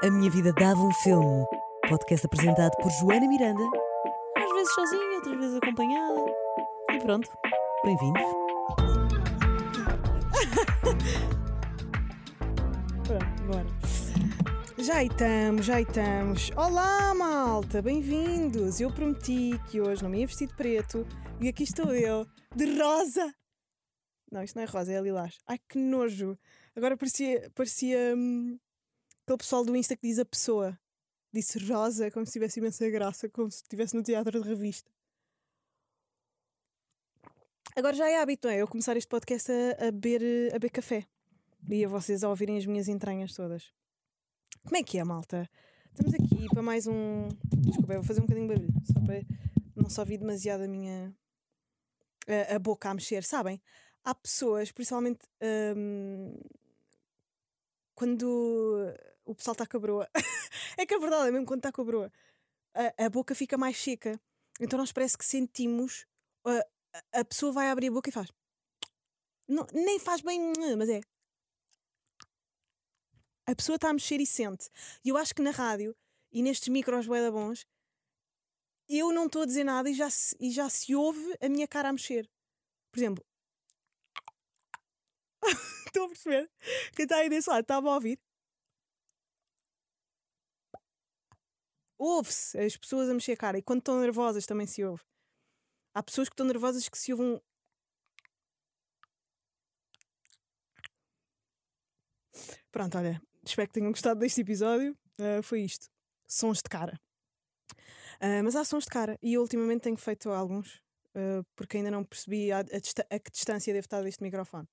A Minha Vida Dava um Filme. Podcast apresentado por Joana Miranda. Às vezes sozinha, outras vezes acompanhada. E pronto, bem-vindos. Pronto, bora. Já estamos, já estamos. Olá, malta, bem-vindos. Eu prometi que hoje não me ia vestir de preto e aqui estou eu, de rosa. Não, isto não é rosa, é lilás. Ai, que nojo. Agora parecia, parecia hum, aquele pessoal do Insta que diz a pessoa. Disse rosa, como se tivesse imensa graça, como se estivesse no teatro de revista. Agora já é hábito, não é? Eu começar este podcast a, a, beber, a beber café. E a vocês a ouvirem as minhas entranhas todas. Como é que é, malta? Estamos aqui para mais um. Desculpa, eu vou fazer um bocadinho de barulho, só para não só ouvir demasiado a minha. a, a boca a mexer, sabem? Há pessoas, principalmente hum, quando o pessoal está com a broa. é que a verdade é mesmo quando está com a broa. A, a boca fica mais seca. Então nós parece que sentimos. A, a pessoa vai abrir a boca e faz. Não, nem faz bem, mas é a pessoa está a mexer e sente. E eu acho que na rádio e nestes micros bué bons, eu não estou a dizer nada e já, se, e já se ouve a minha cara a mexer. Por exemplo, estou a perceber? Quem está aí desse lado estava a ouvir. Ouve-se as pessoas a mexer a cara e quando estão nervosas também se ouve. Há pessoas que estão nervosas que se ouvem. Pronto, olha, espero que tenham gostado deste episódio. Uh, foi isto. Sons de cara. Uh, mas há sons de cara e eu ultimamente tenho feito alguns uh, porque ainda não percebi a, a, a, que distância deve estar deste microfone.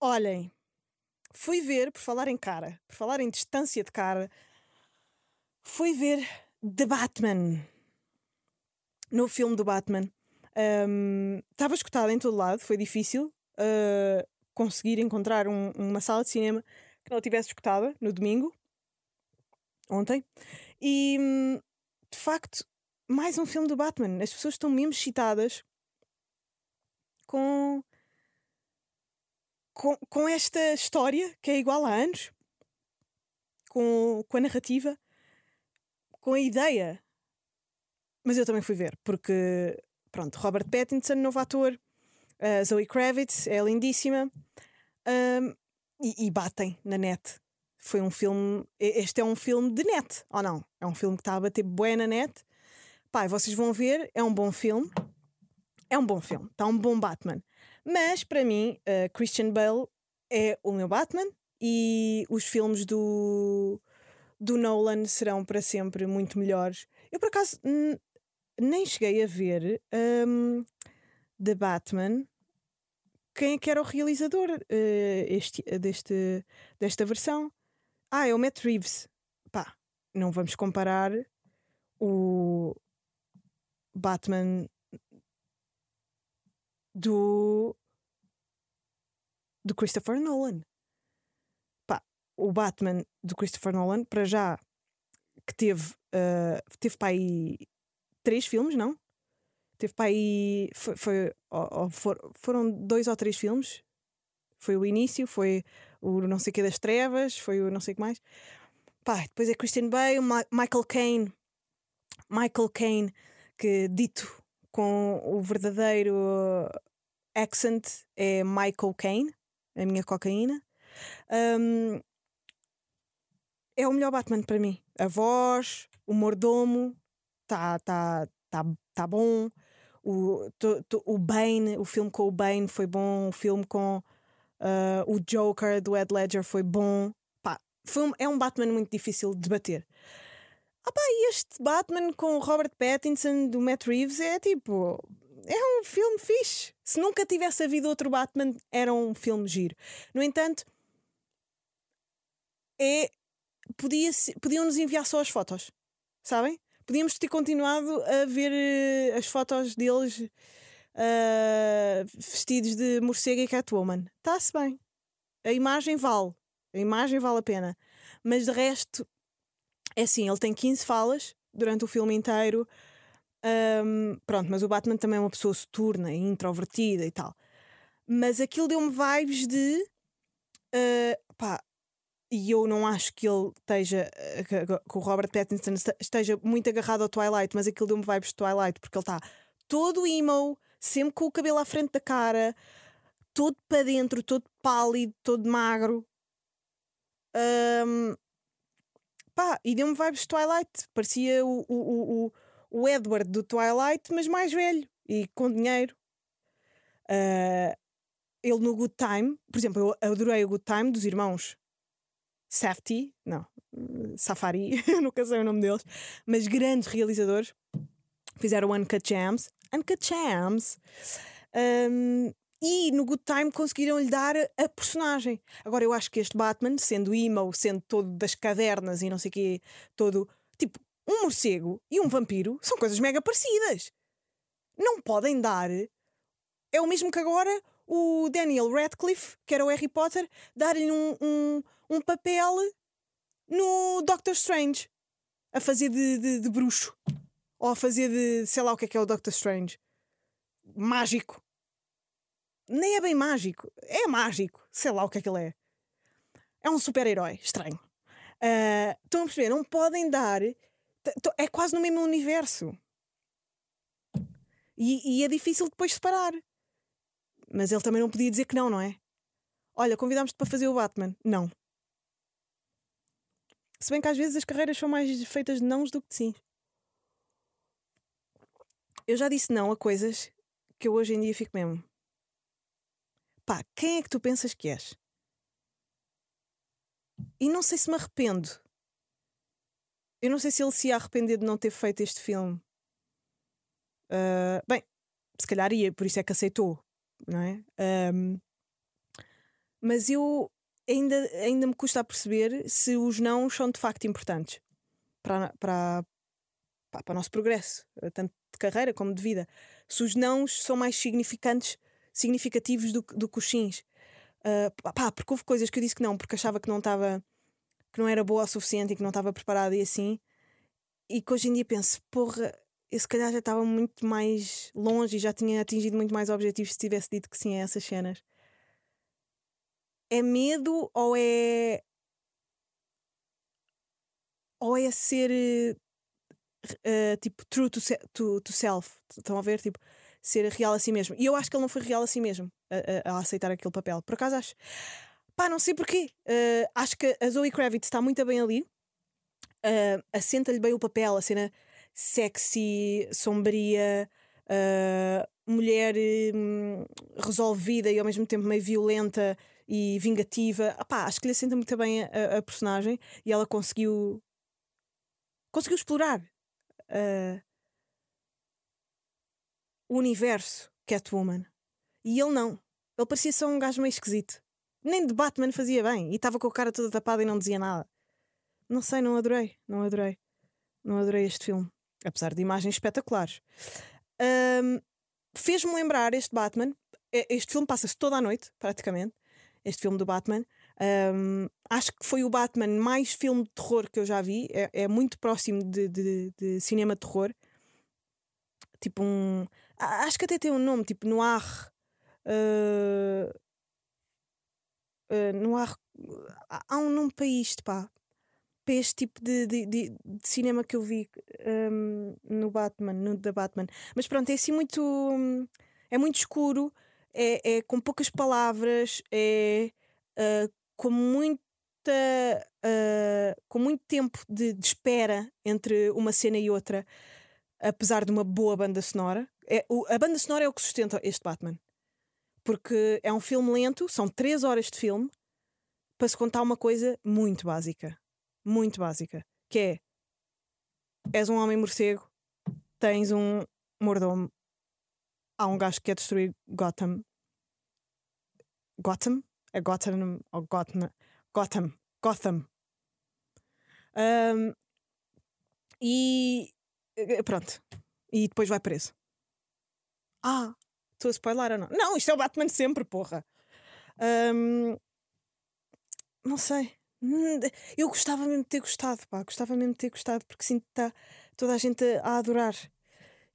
olhem, fui ver, por falar em cara, por falar em distância de cara, fui ver The Batman. No filme do Batman. Estava um, escutado em todo lado, foi difícil conseguir encontrar um, uma sala de cinema que não tivesse escutada no domingo, ontem. E de facto, mais um filme do Batman. As pessoas estão mesmo excitadas com, com, com esta história que é igual a anos, com, com a narrativa, com a ideia. Mas eu também fui ver, porque, pronto, Robert Pattinson, novo ator, uh, Zoe Kravitz é lindíssima. Um, e, e batem na net. Foi um filme. Este é um filme de net, ou não? É um filme que está a bater bué na net. Pai, vocês vão ver, é um bom filme. É um bom filme, está um bom Batman. Mas para mim, uh, Christian Bale é o meu Batman e os filmes do, do Nolan serão para sempre muito melhores. Eu por acaso nem cheguei a ver um, The Batman quem é que era o realizador uh, este, deste, desta versão? Ah, é o Matt Reeves. Pá, não vamos comparar o Batman do do Christopher Nolan. O Batman do Christopher Nolan, para já, que teve, uh, teve para aí três filmes, não? Teve para aí. Foi, foi ou, ou for, foram dois ou três filmes. Foi o início, foi o não sei o que das trevas, foi o não sei o que mais. Pá, depois é Christian Bale, Ma Michael Caine. Michael Caine, que dito com o verdadeiro accent é Michael Caine, a minha cocaína. Um, é o melhor Batman para mim. A voz, o mordomo, tá, tá, tá, tá bom. O, to, to, o Bane, o filme com o Bane foi bom, o filme com uh, o Joker do Ed Ledger foi bom. Pá, é um Batman muito difícil de bater. Ah pá, este Batman com o Robert Pattinson do Matt Reeves é tipo. É um filme fixe. Se nunca tivesse havido outro Batman, era um filme giro. No entanto, é. Podia, podiam nos enviar só as fotos, sabem? podíamos ter continuado a ver uh, as fotos deles uh, vestidos de morcego e Catwoman. Está-se bem. A imagem vale. A imagem vale a pena. Mas de resto, é assim, ele tem 15 falas durante o filme inteiro. Um, pronto, mas o Batman também é uma pessoa soturna e introvertida e tal. Mas aquilo deu-me vibes de. Uh, pá, e eu não acho que ele esteja, eh, que, o Robert Pattinson este- esteja muito agarrado ao Twilight, mas aquilo deu-me vibes de Twilight, porque ele está todo emo, sempre com o cabelo à frente da cara, todo para dentro, todo pálido, todo magro. Ahm, pá, e deu-me vibes de Twilight. Parecia o, o, o, o- Edward do Twilight, mas mais velho e com dinheiro. Ah, ele no Good Time, por exemplo, eu adorei o Good Time dos irmãos Safety, não, hum, Safari, nunca sei o nome deles, mas grandes realizadores fizeram Uncut Gems. Uncut Gems. Hum, e no Good Time conseguiram lhe dar a personagem. Agora eu acho que este Batman, sendo emo, sendo todo das cavernas e não sei o quê, todo tipo um morcego e um vampiro, são coisas mega parecidas. Não podem dar. É o mesmo que agora o Daniel Radcliffe, que era o Harry Potter, dar-lhe um, um, um papel no Doctor Strange a fazer de, de, de bruxo ou a fazer de sei lá o que é que é o Doctor Strange mágico. Nem é bem mágico, é mágico, sei lá o que é que ele é. É um super-herói estranho. Ah, estão a perceber? Não podem dar. É quase no mesmo universo. E, e é difícil depois separar. Mas ele também não podia dizer que não, não é? Olha, convidámos-te para fazer o Batman. Não. Se bem que às vezes as carreiras são mais feitas de nãos do que de sim. Eu já disse não a coisas que eu hoje em dia fico mesmo. Pá, quem é que tu pensas que és? E não sei se me arrependo. Eu não sei se ele se ia arrepender de não ter feito este filme. Ah, bem, se calhar ia, por isso é que aceitou, não é? Ahm, mas eu ainda, ainda me custa a perceber se os não são de facto importantes para, para, pá, para o nosso progresso, eh, tanto de carreira como de vida. Se os nãos são mais significantes, significativos do, que- do que os sims. Ah, pá, porque houve coisas que eu disse que não, porque achava que não estava que não era boa o suficiente e que não estava preparada e assim. E que hoje em dia penso, porra, eu se calhar já estava muito mais longe e já tinha atingido muito mais objetivos se tivesse dito que sim a essas cenas. É medo ou é. Ou é ser eh, tipo true to, se- to, to self? Estão a ver? Tipo, ser real a si mesmo. E eu acho que ele não foi real a si mesmo a, a- a aceitar aquele papel. Por acaso acho. Pá, não sei porquê. Eh, acho que a Zoe Kravitz está muito bem ali. Uh, assenta-lhe bem o papel, a cena sexy, sombria, uh, mulher hum, resolvida e ao mesmo tempo meio violenta e vingativa. Acho que lhe assenta muito bem a, a personagem e ela conseguiu conseguiu explorar uh, o universo Catwoman. E ele não. Ele parecia só um gajo meio esquisito. Nem de Batman fazia bem e estava com a cara toda tapada e não dizia nada. Não sei, não adorei. Não adorei. Não adorei este filme. Apesar de imagens espetaculares. Ahm, Fez-me lembrar este Batman. Este filme passa-se toda a noite, praticamente. Este filme do Batman. Ahm, acho que foi o Batman mais filme de terror que eu já vi. É, é muito próximo de, de- de cinema de terror. Tipo um. Acho que até tem um nome, tipo Noir. ah, ah, Noir. Há- Há um nome para isto, pá para este tipo de, de, de- cinema que eu vi hum, no Batman, no da Batman. Mas pronto, é assim muito. É muito escuro, é, é com poucas palavras, é ah, com muita. ah, com muito tempo de, de espera entre uma cena e outra, apesar de uma boa banda sonora. É, o- a banda sonora é o que sustenta este Batman. Porque é um filme lento, são três horas de filme, para se contar uma coisa muito básica muito básica, que é és um homem morcego, tens um mordomo, há um gajo que quer destruir Gotham. Gotham? É Gotham ou Gotham? Gotham. Gotham. Ahm, e eh, pronto. E depois vai preso. Ah, estou a spoiler ou não? Não, isto é o Batman sempre, porra. Ahm, não sei. Hum, Eu gostava mesmo de ter gostado, pá. Gostava mesmo de ter gostado, porque sinto que está toda a gente a adorar.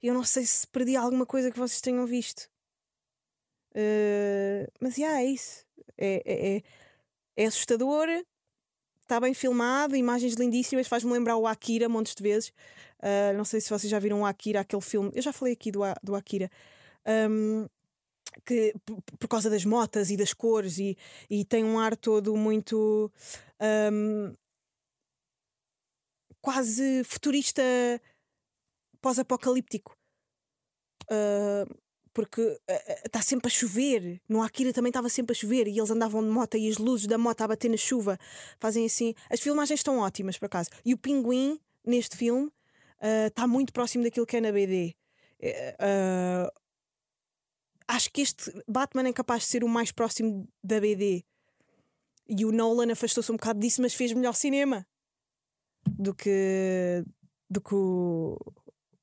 Eu não sei se perdi alguma coisa que vocês tenham visto. Eh, mas, já, é isso. É, é, é, é assustador, está bem filmado, imagens lindíssimas, faz-me lembrar o Akira montes de vezes. Uh, não sei se vocês já viram o Akira, aquele filme. Eu já falei aqui do, do Akira. Um, que por causa das motas e das cores e, e tem um ar todo muito um, quase futurista pós-apocalíptico. Uh, porque está uh, sempre a chover. No Akira também estava sempre a chover e eles andavam de moto e as luzes da moto a bater na chuva. Fazem assim. As filmagens estão ótimas, por acaso. E o pinguim, neste filme, está uh, muito próximo daquilo que é na BD. Uh, acho que este Batman é capaz de ser o mais próximo da BD. E o Nolan afastou-se um bocado disso, mas fez melhor cinema do que, do que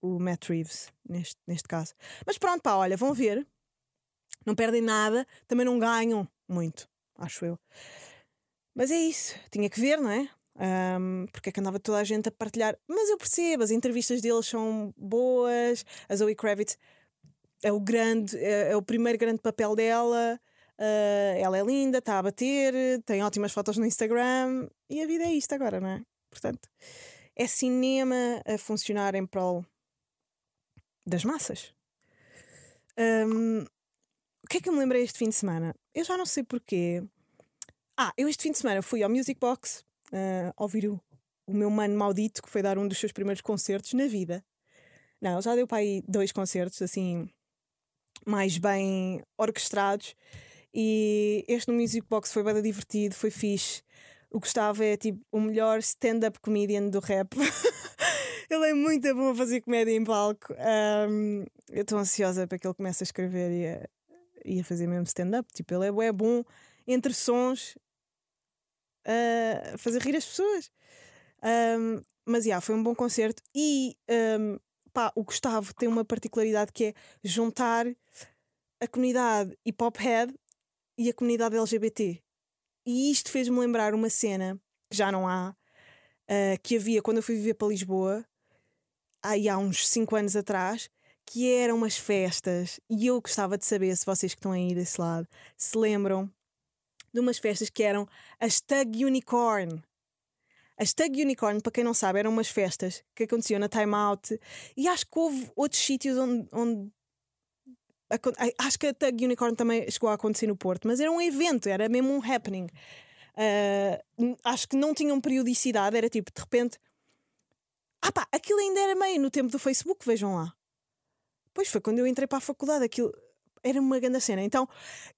o Matt Reeves, neste, neste caso. Mas pronto, pá, olha, vão ver. Não perdem nada, também não ganham muito, acho eu. Mas é isso, tinha que ver, não é? Um, porque é que andava toda a gente a partilhar. Mas eu percebo, as entrevistas deles são boas, a Zoe Kravitz é o grande, é, é o primeiro grande papel dela. Uh, ela é linda, está a bater, tem ótimas fotos no Instagram e a vida é isto agora, não é? Portanto, é cinema a funcionar em prol das massas. Um, o que é que eu me lembrei este fim de semana? Eu já não sei porquê. Ah, eu este fim de semana fui ao Music Box uh, ouvir o, o meu mano maldito que foi dar um dos seus primeiros concertos na vida. Não, ele já deu para aí dois concertos assim mais bem orquestrados. E este no Music Box foi bem divertido, foi fixe. O Gustavo é tipo o melhor stand-up comedian do rap. ele é muito bom a fazer comédia em palco. Um, eu estou ansiosa para que ele comece a escrever e a, e a fazer mesmo stand-up. Tipo, ele é, bom entre sons a fazer rir as pessoas. Um, mas já, yeah, foi um bom concerto. E um, pá, o Gustavo tem uma particularidade que é juntar a comunidade hip hop head e a comunidade LGBT. E isto fez-me lembrar uma cena que já não há, uh, que havia quando eu fui viver para Lisboa, aí há uns 5 anos atrás, que eram umas festas. E eu gostava de saber se vocês que estão aí desse lado se lembram de umas festas que eram as Tug Unicorn. As Tug Unicorn, para quem não sabe, eram umas festas que aconteciam na Time Out e acho que houve outros sítios onde, onde acho que a Tug Unicorn também chegou a acontecer no Porto, mas era um evento, era mesmo um happening. Uh, acho que não tinham periodicidade, era tipo, de repente, ah pá, aquilo ainda era meio no tempo do Facebook, vejam lá. Pois foi quando eu entrei para a faculdade, aquilo era uma grande cena. Então,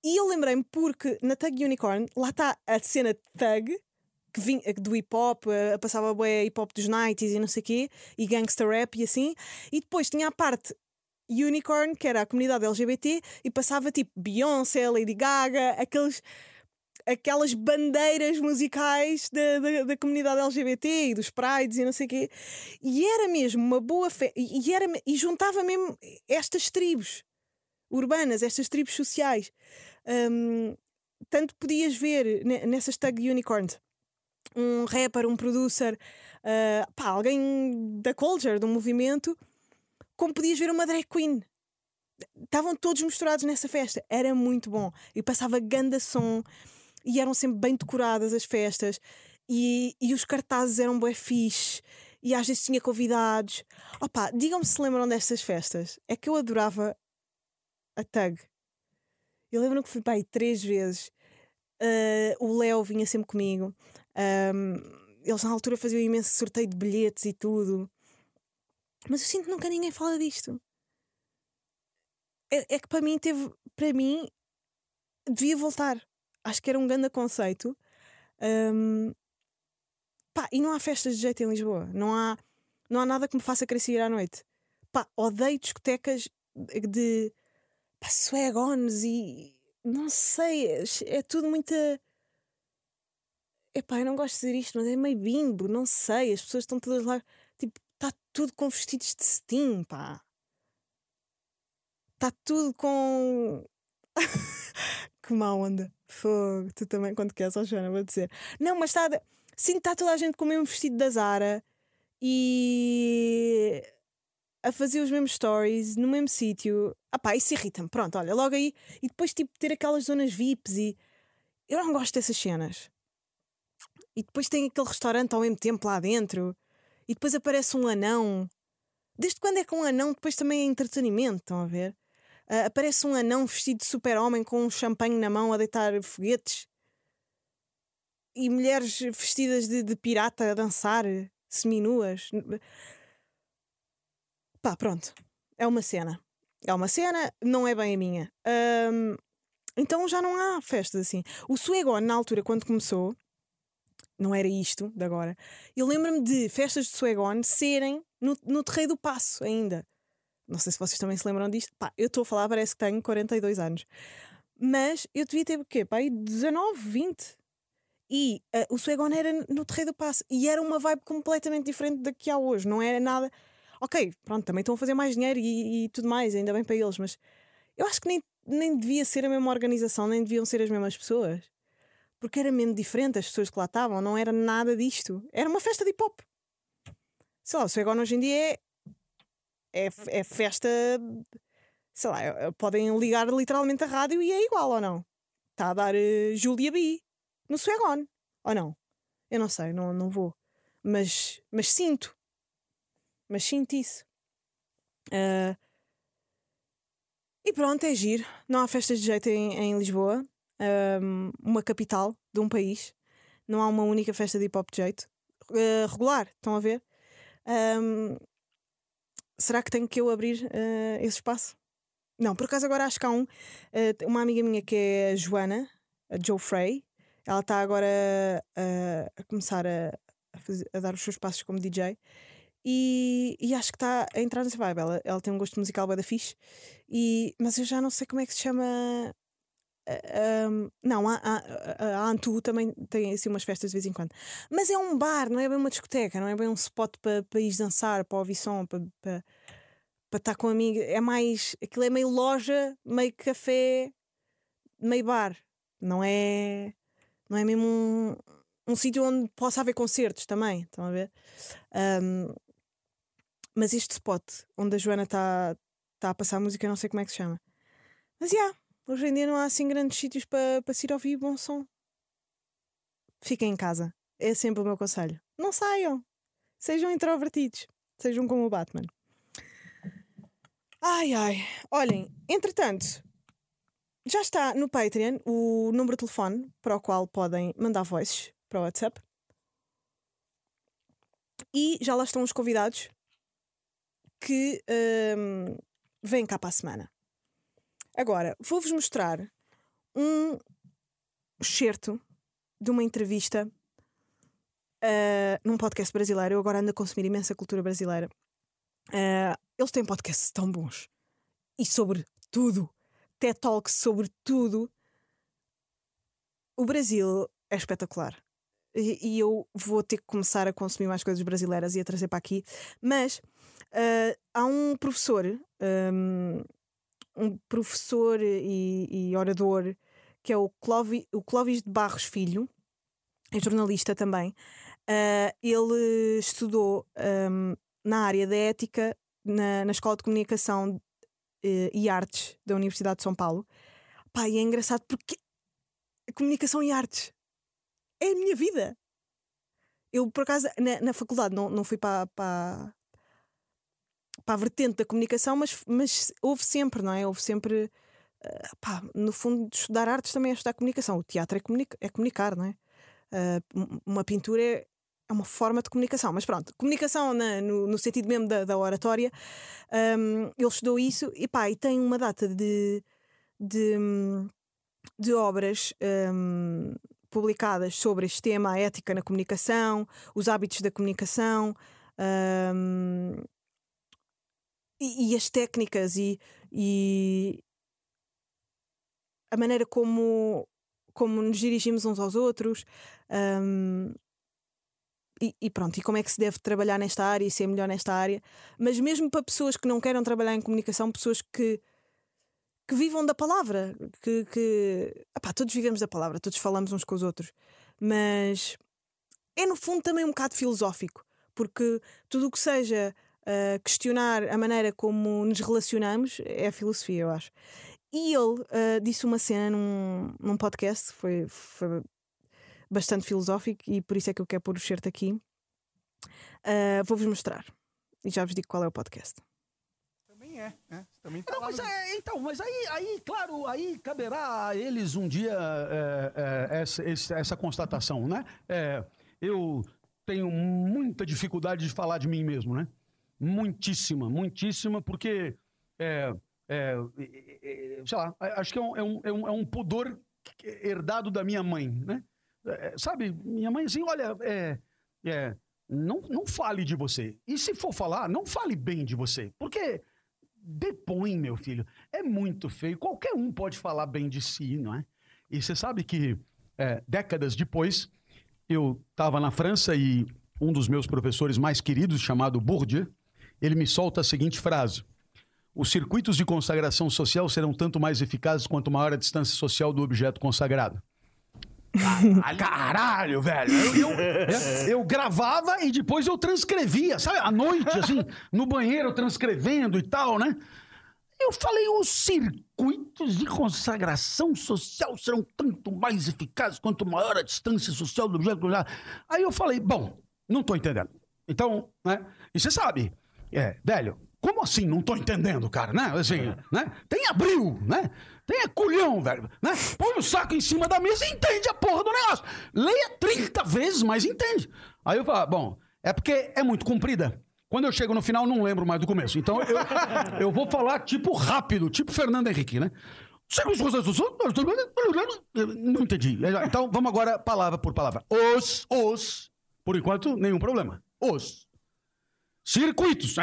e eu lembrei-me porque na Tug Unicorn, lá está a cena Tug, que vinha do hip hop, passava bué hip hop dos 90s e não sei quê, e gangster rap e assim, e depois tinha a parte Unicorn, que era a comunidade LGBT, e passava tipo Beyoncé, Lady Gaga, aqueles, aquelas bandeiras musicais da, da, da, comunidade LGBT e dos prides e não sei o quê. E era mesmo uma boa fé, e, e juntava mesmo estas tribos urbanas, estas tribos sociais. Um, tanto podias ver nessas tag unicorns um rapper, um producer, uh, pá, alguém da culture, do movimento, como podias ver uma drag queen. Estavam todos misturados nessa festa. Era muito bom. E passava ganda som. E eram sempre bem decoradas as festas. E, e os cartazes eram bem fixe. E às vezes tinha convidados. Opa, digam-me se lembram destas festas. É que eu adorava a tag. Eu lembro que fui para aí três vezes. Uh, o Léo vinha sempre comigo. Um, eles na altura faziam imenso sorteio de bilhetes e tudo. Mas eu sinto que nunca ninguém fala disto. É, é que para mim teve. Para mim devia voltar. Acho que era um grande conceito. Um, pá, e não há festas de jeito em Lisboa. Não há, não há nada que me faça crescer à noite. Pá, odeio discotecas de pá, e não sei, é, é tudo muita. Epá, eu não gosto de dizer isto, mas é meio bimbo, não sei. As pessoas estão todas lá, tipo, está tudo com vestidos de cetim, pá. Está tudo com. que má onda. Fogo. Tu também, quando queres, ó Joana, vou dizer. Não, mas está. Sim, está toda a gente com o mesmo vestido da Zara e. a fazer os mesmos stories no mesmo sítio. Ah pá, isso irrita-me. Pronto, olha, logo aí. E depois, tipo, ter aquelas zonas VIPs e. Eu não gosto dessas cenas. e depois tem aquele restaurante ao mesmo tempo lá dentro, e depois aparece um anão. Desde quando é que um anão depois também é entretenimento? Estão a ver? Uh, aparece um anão vestido de super-homem com um champanhe na mão a deitar foguetes. E mulheres vestidas de, de pirata a dançar, seminuas. Pá, pronto. É uma cena. É uma cena, não é bem a minha. Um, então já não há festas assim. O Suegon, na altura, quando começou, não era isto de agora. Eu lembro-me de festas de Suegon serem no, no Terreiro do Passo ainda. Não sei se vocês também se lembram disto. Pá, eu estou a falar, parece que tenho 42 anos. Mas eu devia ter o quê? Pá, 19, 20. E uh, o Suegon era no Terreiro do Passo. E era uma vibe completamente diferente da que há hoje. Não era nada. Ok, pronto, também estão a fazer mais dinheiro e, e tudo mais, ainda bem para eles. Mas eu acho que nem, nem devia ser a mesma organização, nem deviam ser as mesmas pessoas porque era mesmo diferente, as pessoas que lá estavam, não era nada disto. Era uma festa de hip hop. Sei lá, o Saigon hoje em dia é, é, é festa. Sei lá, é, podem ligar literalmente a rádio e é igual ou não? Está a dar uh, Julia B no Saigon, ou não? Eu não sei, não, não vou. Mas, mas sinto. Mas sinto isso. Uh, e pronto, é giro. Não há festas de jeito em, em Lisboa um, uma capital de um país. Não há uma única festa de hip hop de jeito. Uh, regular, estão a ver? Um, será que tenho que eu abrir uh, esse espaço? Não, por acaso agora acho que há um. Uh, uma amiga minha que é a Joana, a Joe Frey. Ela está agora a começar a, a, fazer, a, dar os seus passos como DJ. E, e acho que está a entrar nessa vibe. Ela, ela tem um gosto musical bem da fixe. E, mas eu já não sei como é que se chama um, não, a, a, a Antu também tem assim umas festas de vez em quando. Mas é um bar, não é bem uma discoteca, não é bem um spot para pa ir dançar, para ouvir som, para pa, pa estar com amigos. É mais. Aquilo é meio loja, meio café, meio bar. Não é. Não é mesmo um, um sítio onde possa haver concertos também. Estão a ver? Um, mas este spot onde a Joana está tá a passar música, eu não sei como é que se chama. Mas já. Yeah, Hoje em dia não há assim grandes sítios para pa se ir ouvir bom som. Fiquem em casa. É sempre o meu conselho. Não saiam. Sejam introvertidos. Sejam como o Batman. Ai ai. Olhem, entretanto, já está no Patreon o número de telefone para o qual podem mandar voices para o WhatsApp. E já lá estão os convidados que um, vêm cá para a semana. Agora, vou-vos mostrar um excerto de uma entrevista uh, num podcast brasileiro. Eu agora ando a consumir imensa cultura brasileira. Uh, eles têm podcasts tão bons e sobre tudo, TED Talks sobre tudo. O Brasil é espetacular. E, e eu vou ter que começar a consumir mais coisas brasileiras e a trazer para aqui. Mas uh, há um professor um, um professor e, e orador que é o, Clovis, o Clóvis de Barros Filho, é jornalista também. Uh, ele estudou um, na área da ética na, na Escola de Comunicação uh, e Artes da Universidade de São Paulo. E é engraçado porque comunicação e artes é a minha vida. Eu, por acaso, na, na faculdade não, não fui para, para, para a vertente da comunicação, mas, mas houve sempre, não é? Houve sempre. Uh, pá, no fundo, estudar artes também é estudar comunicação. O teatro é, comunica é comunicar, não é? Uh, uma pintura é, é uma forma de comunicação. Mas pronto, comunicação na, no, no, sentido mesmo da, da oratória, um, ele estudou isso e, pá, e tem uma data de, de, de obras um, publicadas sobre este tema, a ética na comunicação, os hábitos da comunicação. Um, e, e as técnicas e, e a maneira como, como nos dirigimos uns aos outros. Um, e, e, pronto, e como é que se deve trabalhar nesta área e ser melhor nesta área, mas mesmo para pessoas que não queiram trabalhar em comunicação, pessoas que, que vivam da palavra, que, que todos vivemos da palavra, todos falamos uns com os outros, mas é no fundo também um bocado filosófico, porque tudo o que seja uh, questionar a maneira como nos relacionamos é a filosofia, eu acho. E ele uh, disse uma cena num, num podcast, foi, foi bastante filosófico e por isso é que eu quero pôr o certo aqui. Uh, Vou-vos mostrar e já vos digo qual é o podcast. Também é, né? Também tá Não, mas é, então, mas aí, aí, claro, aí caberá a eles um dia é, é, essa, essa constatação, né? É, eu tenho muita dificuldade de falar de mim mesmo, né? Muitíssima, muitíssima, porque, é, é, é, sei lá, acho que é um, é um, é um pudor herdado da minha mãe, né? sabe, minha mãe assim, olha, é, é, não, não fale de você. E se for falar, não fale bem de você. Porque depõe, meu filho. É muito feio. Qualquer um pode falar bem de si, não é? E você sabe que é, décadas depois, eu estava na França e um dos meus professores mais queridos, chamado Bourdieu, ele me solta a seguinte frase. Os circuitos de consagração social serão tanto mais eficazes quanto maior a distância social do objeto consagrado. Caralho, velho. Eu, eu, eu, gravava e depois eu transcrevia, sabe? À noite, assim, no banheiro transcrevendo e tal, né? Eu falei, os circuitos de consagração social serão tanto mais eficazes quanto maior a distância social do objeto. Aí eu falei, bom, não tô entendendo. Então, né? E você sabe, é, velho, como assim? Não tô entendendo, cara, né? Assim, né? Tem abril, né? Tenha culhão, velho. Né? Põe o saco em cima da mesa e entende a porra do negócio. Leia 30 vezes, mas entende. Aí eu falo, bom, é porque é muito comprida. Quando eu chego no final, não lembro mais do começo. Então eu, eu vou falar tipo rápido, tipo Fernando Henrique, né? Não entendi. Então vamos agora palavra por palavra. Os, os, por enquanto, nenhum problema. Os circuitos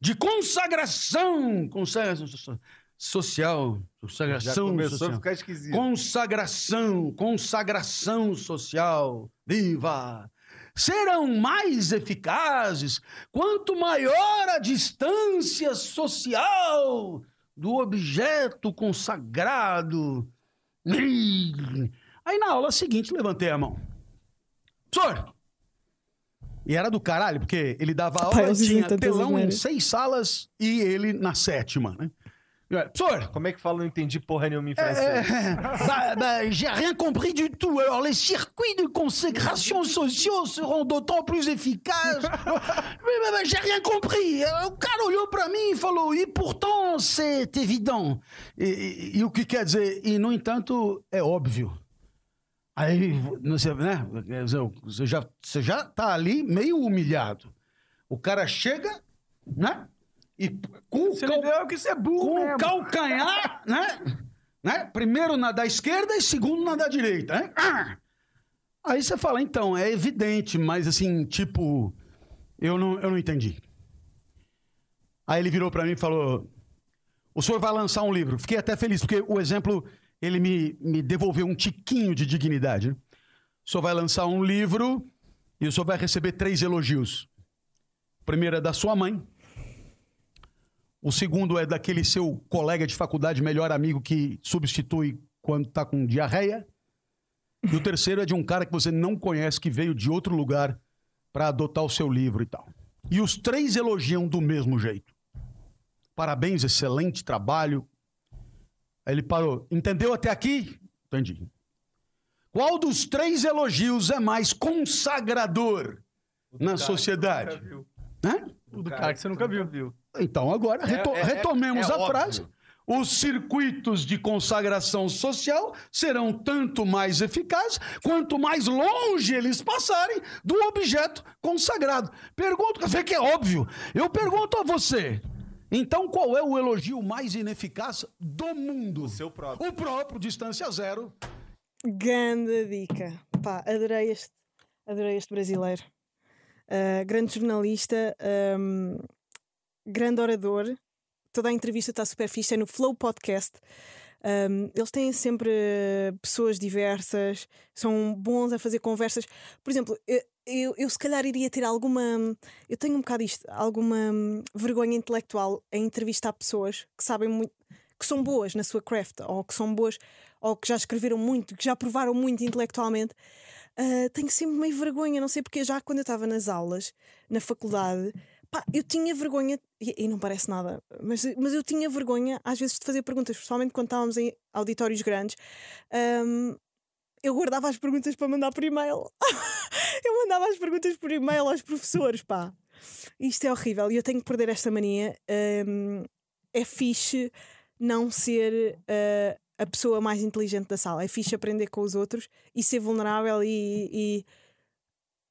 de consagração, consagração social, consagração Já começou social. a ficar esquisito. Consagração, consagração social. Viva! Serão mais eficazes quanto maior a distância social do objeto consagrado. Aí na aula seguinte levantei a mão. Professor! E era do caralho, porque ele dava aula, tinha telão em seis salas e ele na sétima, né? Professeur Como é que fala? Não entendi porra nenhuma em francês. bah, bah, j'ai rien compris du tout. Alors, les circuits de consécration sociaux seront d'autant plus efficaces. j'ai rien compris. O cara olhou pra mim e falou, e pourtant, c'est évident. E, e, e, o que quer dizer? E, no entanto, é óbvio. Aí, você, né? Você já, você já tá ali meio humilhado. O cara chega, né? E com, Você cal... que isso é burro com o calcanhar, né? né? Primeiro na da esquerda e segundo na da direita, né? Aí você fala, então, é evidente, mas assim, tipo, eu não, eu não entendi. Aí ele virou para mim e falou: O senhor vai lançar um livro. Fiquei até feliz, porque o exemplo, ele me, me devolveu um tiquinho de dignidade. Né? O senhor vai lançar um livro e o senhor vai receber três elogios. O primeiro é da sua mãe, o segundo é daquele seu colega de faculdade, melhor amigo, que substitui quando está com diarreia. E o terceiro é de um cara que você não conhece, que veio de outro lugar para adotar o seu livro e tal. E os três elogiam do mesmo jeito. Parabéns, excelente trabalho. Aí ele parou. Entendeu até aqui? Entendi. Qual dos três elogios é mais consagrador na sociedade? O do cara que você nunca viu. Então, agora, é, reto é, é, retomemos é a frase. Os circuitos de consagração social serão tanto mais eficazes quanto mais longe eles passarem do objeto consagrado. Pergunto, vê que é óbvio. Eu pergunto a você. Então, qual é o elogio mais ineficaz do mundo? O seu próprio. O próprio, distância zero. Ganda dica. Pá, adorei este, adorei este brasileiro. Uh, grande jornalista. Um grande orador. Toda a entrevista está super fixe, é no Flow Podcast. Um, eles têm sempre pessoas diversas, são bons a fazer conversas. Por exemplo, eu, eu, eu, se calhar iria ter alguma. Eu tenho um bocado isto, alguma vergonha intelectual em entrevistar pessoas que sabem muito, que são boas na sua craft, ou que são boas, ou que já escreveram muito, que já provaram muito intelectualmente. Uh, tenho sempre meio vergonha, não sei porque já quando eu estava nas aulas, na faculdade. Pá, eu tinha vergonha, e, e, não parece nada, mas, mas eu tinha vergonha às vezes de fazer perguntas, principalmente quando estávamos em auditórios grandes. Um, eu guardava as perguntas para mandar por e-mail. eu mandava as perguntas por e-mail aos professores, pá. Isto é horrível e eu tenho que perder esta mania. Um, é fixe não ser uh, a pessoa mais inteligente da sala. É fixe aprender com os outros e ser vulnerável e. e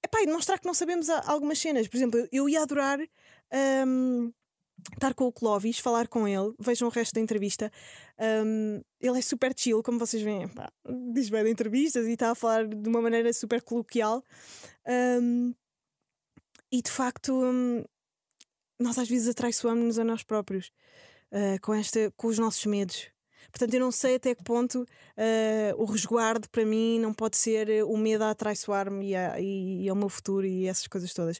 epá, e demonstrar que não sabemos algumas cenas. Por exemplo, eu ia adorar. Um, estar com o Clovis, falar com ele, vejam o resto da entrevista. Um, ele é super chill, como vocês veem, pá, diz bem de entrevistas e está a falar de uma maneira super coloquial. Um, e de facto, um, nós às vezes atraiçoamos-nos a nós próprios uh, com, esta, com os nossos medos. Portanto, eu não sei até que ponto uh, o resguardo para mim não pode ser o medo a atraiçoar-me e, e, e ao meu futuro e essas coisas todas.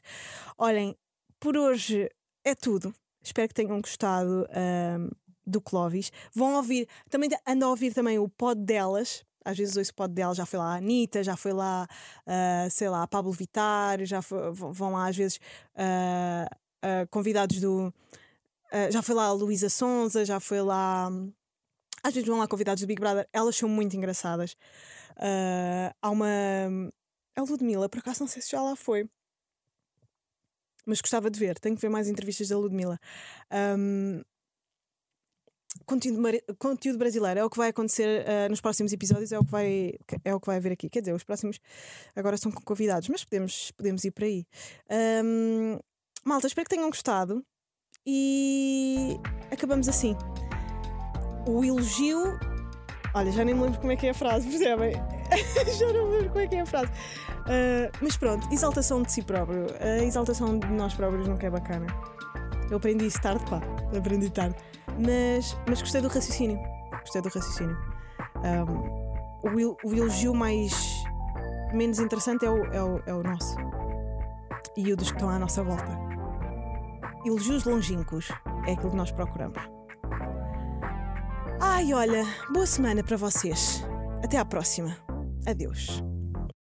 Olhem, por hoje é tudo. Espero que tenham gostado um, do Clovis. Vão ouvir, também ando a ouvir também o pod delas. Às vezes ouço o pod delas, já foi lá a Anitta, já foi lá, uh, sei lá, a Pablo Vittar, já foi, vão lá às vezes uh, uh, convidados do. já foi lá a Luísa Sonza, já foi lá. Às vezes vão lá convidados do Big Brother, elas são muito engraçadas. há uma. A Ludmilla, por acaso não sei se já lá foi mas gostava de ver. Tenho que ver mais entrevistas da Ludmilla. Um, conteúdo, conteúdo brasileiro é o que vai acontecer uh, nos próximos episódios, é o, que vai, é o que vai haver aqui. Quer dizer, os próximos agora são com convidados, mas podemos, podemos ir por aí. Um, malta, espero que tenham gostado e acabamos assim. O elogio. Olha, já nem me lembro como é que é a frase, percebem? já não lembro como é que é a frase. Uh, mas pronto, exaltação de si próprio. A exaltação de nós próprios nunca é bacana. Eu aprendi isso tarde, pá. Aprendi tarde. Mas, mas gostei do raciocínio. Gostei do raciocínio. Um, o, o elogio mais menos interessante é o, é, o, é o nosso. E o dos que estão à nossa volta. Elogios longínquos é aquilo que nós procuramos. Ai, olha, boa semana para vocês. Até à próxima. Adeus.